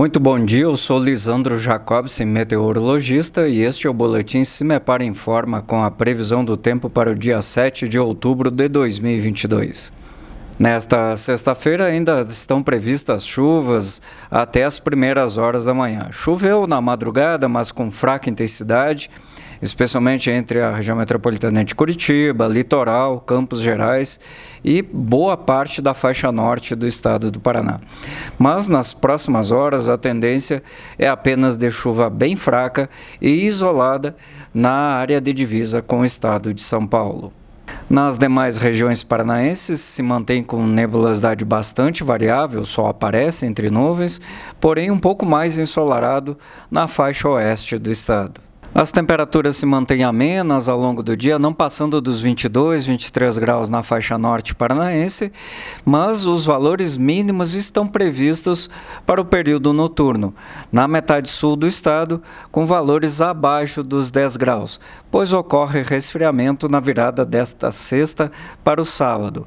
Muito bom dia, eu sou Lisandro Jacobsen, meteorologista, e este é o Boletim Cimepar Informa com a previsão do tempo para o dia 7 de outubro de 2022. Nesta sexta-feira ainda estão previstas chuvas até as primeiras horas da manhã. Choveu na madrugada, mas com fraca intensidade especialmente entre a região metropolitana de Curitiba, litoral, Campos Gerais e boa parte da faixa norte do estado do Paraná. Mas nas próximas horas a tendência é apenas de chuva bem fraca e isolada na área de divisa com o estado de São Paulo. Nas demais regiões paranaenses se mantém com nebulosidade bastante variável, sol aparece entre nuvens, porém um pouco mais ensolarado na faixa oeste do estado. As temperaturas se mantêm amenas ao longo do dia, não passando dos 22, 23 graus na faixa norte paranaense, mas os valores mínimos estão previstos para o período noturno, na metade sul do estado, com valores abaixo dos 10 graus, pois ocorre resfriamento na virada desta sexta para o sábado.